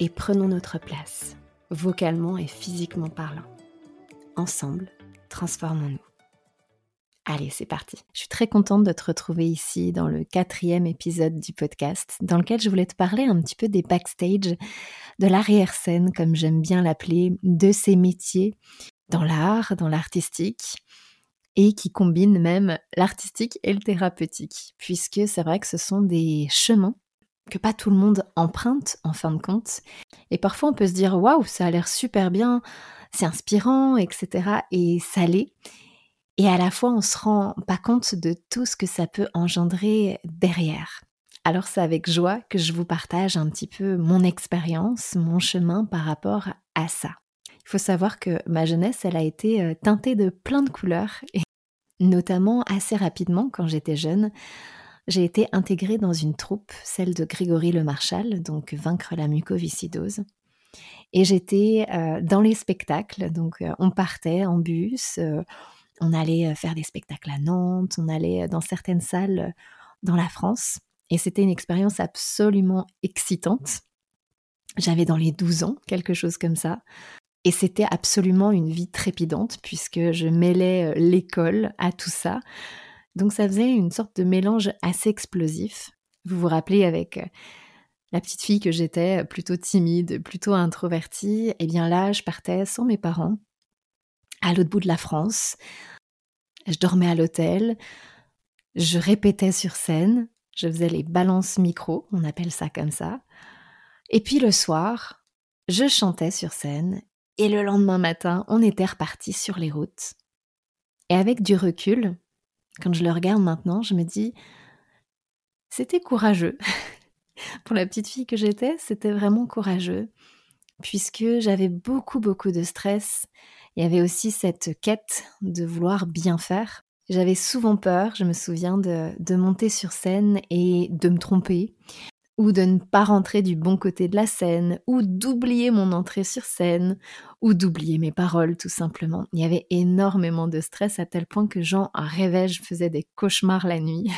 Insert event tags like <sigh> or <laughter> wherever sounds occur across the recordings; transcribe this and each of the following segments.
et prenons notre place, vocalement et physiquement parlant. Ensemble, transformons-nous. Allez, c'est parti. Je suis très contente de te retrouver ici dans le quatrième épisode du podcast, dans lequel je voulais te parler un petit peu des backstage, de l'arrière-scène, comme j'aime bien l'appeler, de ces métiers dans l'art, dans l'artistique, et qui combinent même l'artistique et le thérapeutique, puisque c'est vrai que ce sont des chemins que pas tout le monde emprunte en fin de compte. Et parfois on peut se dire waouh, ça a l'air super bien, c'est inspirant, etc. Et ça l'est. Et à la fois on se rend pas compte de tout ce que ça peut engendrer derrière. Alors c'est avec joie que je vous partage un petit peu mon expérience, mon chemin par rapport à ça. Il faut savoir que ma jeunesse, elle a été euh, teintée de plein de couleurs, et notamment assez rapidement quand j'étais jeune j'ai été intégrée dans une troupe, celle de Grégory Le Marchal, donc Vaincre la mucoviscidose. Et j'étais euh, dans les spectacles, donc euh, on partait en bus, euh, on allait faire des spectacles à Nantes, on allait dans certaines salles dans la France. Et c'était une expérience absolument excitante. J'avais dans les 12 ans, quelque chose comme ça. Et c'était absolument une vie trépidante puisque je mêlais l'école à tout ça. Donc ça faisait une sorte de mélange assez explosif. Vous vous rappelez avec euh, la petite fille que j'étais, plutôt timide, plutôt introvertie, et eh bien là, je partais sans mes parents, à l'autre bout de la France. Je dormais à l'hôtel, je répétais sur scène, je faisais les balances micro, on appelle ça comme ça. Et puis le soir, je chantais sur scène, et le lendemain matin, on était reparti sur les routes. Et avec du recul, quand je le regarde maintenant, je me dis, c'était courageux. <laughs> Pour la petite fille que j'étais, c'était vraiment courageux, puisque j'avais beaucoup, beaucoup de stress. Il y avait aussi cette quête de vouloir bien faire. J'avais souvent peur, je me souviens, de, de monter sur scène et de me tromper, ou de ne pas rentrer du bon côté de la scène, ou d'oublier mon entrée sur scène, ou d'oublier mes paroles tout simplement. Il y avait énormément de stress à tel point que Jean rêvait, je faisais des cauchemars la nuit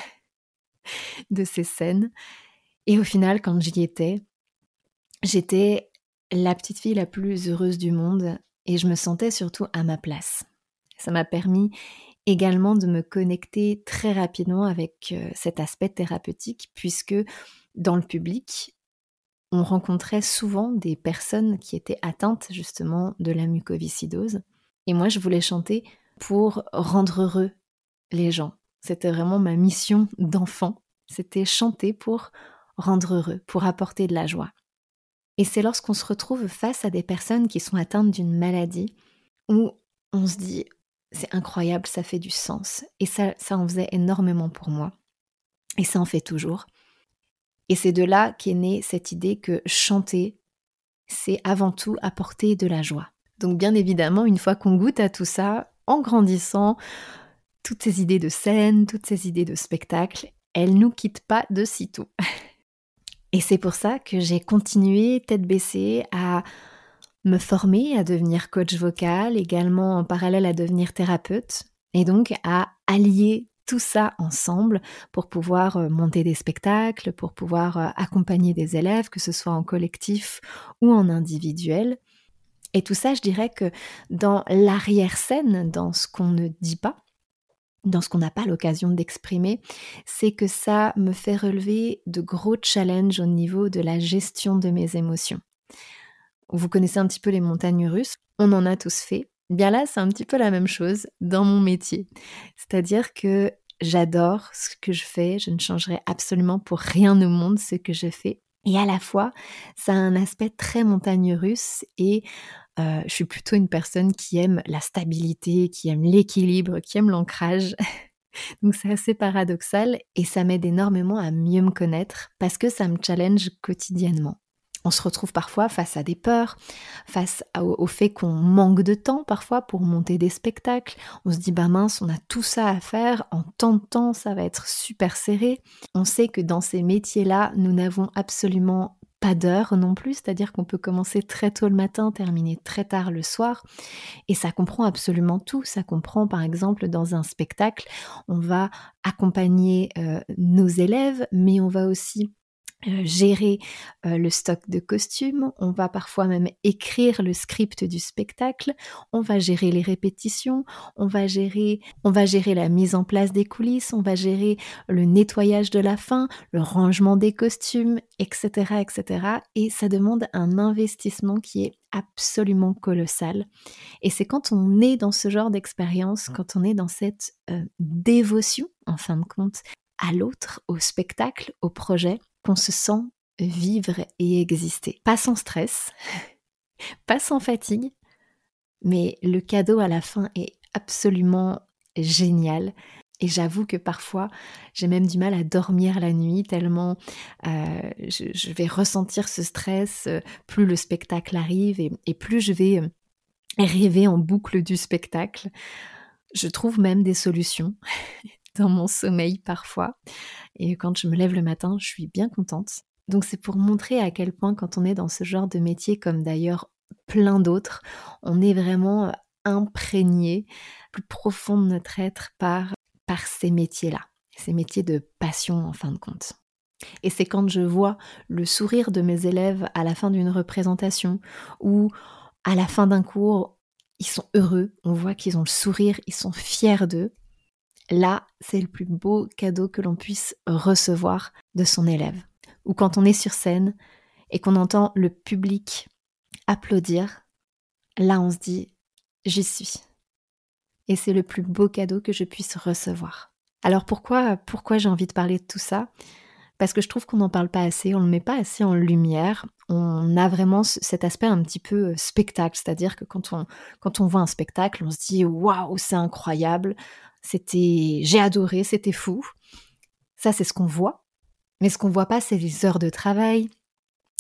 <laughs> de ces scènes. Et au final, quand j'y étais, j'étais la petite fille la plus heureuse du monde et je me sentais surtout à ma place. Ça m'a permis également de me connecter très rapidement avec euh, cet aspect thérapeutique puisque dans le public, on rencontrait souvent des personnes qui étaient atteintes justement de la mucoviscidose. Et moi, je voulais chanter pour rendre heureux les gens. C'était vraiment ma mission d'enfant. C'était chanter pour rendre heureux, pour apporter de la joie. Et c'est lorsqu'on se retrouve face à des personnes qui sont atteintes d'une maladie où on se dit c'est incroyable, ça fait du sens. Et ça, ça en faisait énormément pour moi. Et ça en fait toujours. Et c'est de là qu'est née cette idée que chanter, c'est avant tout apporter de la joie. Donc bien évidemment, une fois qu'on goûte à tout ça, en grandissant, toutes ces idées de scène, toutes ces idées de spectacle, elles nous quittent pas de sitôt. <laughs> Et c'est pour ça que j'ai continué tête baissée à me former, à devenir coach vocal, également en parallèle à devenir thérapeute, et donc à allier tout ça ensemble pour pouvoir euh, monter des spectacles, pour pouvoir euh, accompagner des élèves, que ce soit en collectif ou en individuel. Et tout ça, je dirais que dans l'arrière-scène, dans ce qu'on ne dit pas, dans ce qu'on n'a pas l'occasion d'exprimer, c'est que ça me fait relever de gros challenges au niveau de la gestion de mes émotions. Vous connaissez un petit peu les montagnes russes, on en a tous fait. Bien là, c'est un petit peu la même chose dans mon métier. C'est-à-dire que j'adore ce que je fais, je ne changerai absolument pour rien au monde ce que je fais. Et à la fois, ça a un aspect très montagne russe et euh, je suis plutôt une personne qui aime la stabilité, qui aime l'équilibre, qui aime l'ancrage. <laughs> Donc c'est assez paradoxal et ça m'aide énormément à mieux me connaître parce que ça me challenge quotidiennement. On se retrouve parfois face à des peurs, face au, fait qu'on manque de temps parfois pour monter des spectacles. On se dit, bah mince, on a tout ça à faire, en tant de temps, ça va être super serré. On sait que dans ces métiers-là, nous n'avons absolument pas d'heure non plus, c'est-à-dire qu'on peut commencer très tôt le matin, terminer très tard le soir, et ça comprend absolument tout. Ça comprend par exemple dans un spectacle, on va accompagner euh, nos élèves, mais on va aussi gérer euh, le stock de costumes, on va parfois même écrire le script du spectacle, on va gérer les répétitions, on va gérer, on va gérer la mise en place des coulisses, on va gérer le nettoyage de la fin, le rangement des costumes, etc., etc. Et ça demande un investissement qui est absolument colossal. Et c'est quand on est dans ce genre d'expérience, quand on est dans cette euh, dévotion, en fin de compte, à l'autre, au spectacle, au projet, se sent vivre et exister. Pas sans stress, <laughs> pas sans fatigue, mais le cadeau à la fin est absolument génial. Et j'avoue que parfois, j'ai même du mal à dormir la nuit, tellement euh, je, vais ressentir ce stress, euh, plus le spectacle arrive et, plus je vais euh, rêver en boucle du spectacle. Je trouve même des solutions <laughs> dans mon sommeil parfois. Et quand je me lève le matin, je suis bien contente. Donc c'est pour montrer à quel point quand on est dans ce genre de métier, comme d'ailleurs plein d'autres, on est vraiment imprégné plus profond de notre être par, par ces métiers-là, ces métiers de passion en fin de compte. Et c'est quand je vois le sourire de mes élèves à la fin d'une représentation ou à la fin d'un cours, ils sont heureux, on voit qu'ils ont le sourire, ils sont fiers d'eux, Là, c'est le plus beau cadeau que l'on puisse recevoir de son élève. Ou quand on est sur scène et qu'on entend le public applaudir, là on se dit j'y suis. Et c'est le plus beau cadeau que je puisse recevoir. Alors pourquoi pourquoi j'ai envie de parler de tout ça? Parce que je trouve qu'on n'en parle pas assez, on ne le met pas assez en lumière. On a vraiment cet aspect un petit peu euh, spectacle, c'est-à-dire que quand on, quand on voit un spectacle, on se dit waouh, c'est incroyable c'était j'ai adoré, c'était fou. Ça c'est ce qu'on voit. Mais ce qu'on voit pas c'est les heures de travail,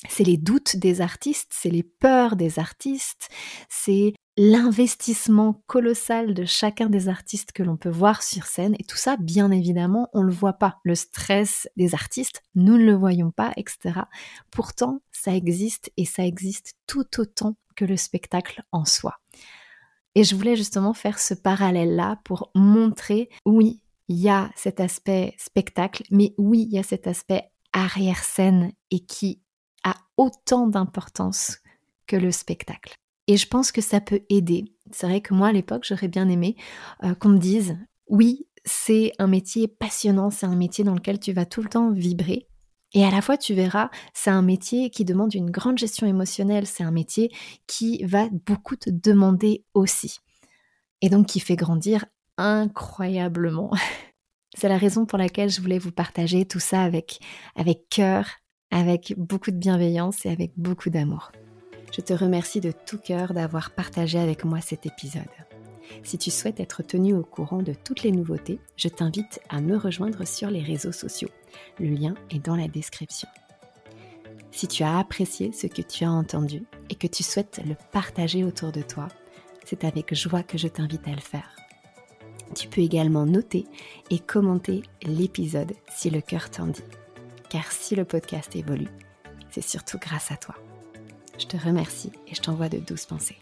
c'est les doutes des artistes, c'est les peurs des artistes, c'est l'investissement colossal de chacun des artistes que l'on peut voir sur scène. Et tout ça, bien évidemment, on ne le voit pas. Le stress des artistes, nous ne le voyons pas, etc. Pourtant, ça existe et ça existe tout autant que le spectacle en soi. Et je voulais justement faire ce parallèle-là pour montrer, oui, il y a cet aspect spectacle, mais oui, il y a cet aspect arrière-scène et qui a autant d'importance que le spectacle. Et je pense que ça peut aider. C'est vrai que moi, à l'époque, j'aurais bien aimé euh, qu'on me dise, oui, c'est un métier passionnant, c'est un métier dans lequel tu vas tout le temps vibrer, et à la fois, tu verras, c'est un métier qui demande une grande gestion émotionnelle, c'est un métier qui va beaucoup te demander aussi. Et donc qui fait grandir incroyablement. <laughs> c'est la raison pour laquelle je voulais vous partager tout ça avec, avec cœur, avec beaucoup de bienveillance et avec beaucoup d'amour. Je te remercie de tout cœur d'avoir partagé avec moi cet épisode. Si tu souhaites être tenu au courant de toutes les nouveautés, je t'invite à me rejoindre sur les réseaux sociaux. Le lien est dans la description. Si tu as apprécié ce que tu as entendu et que tu souhaites le partager autour de toi, c'est avec joie que je t'invite à le faire. Tu peux également noter et commenter l'épisode si le cœur t'en dit. Car si le podcast évolue, c'est surtout grâce à toi. Je te remercie et je t'envoie de douces pensées.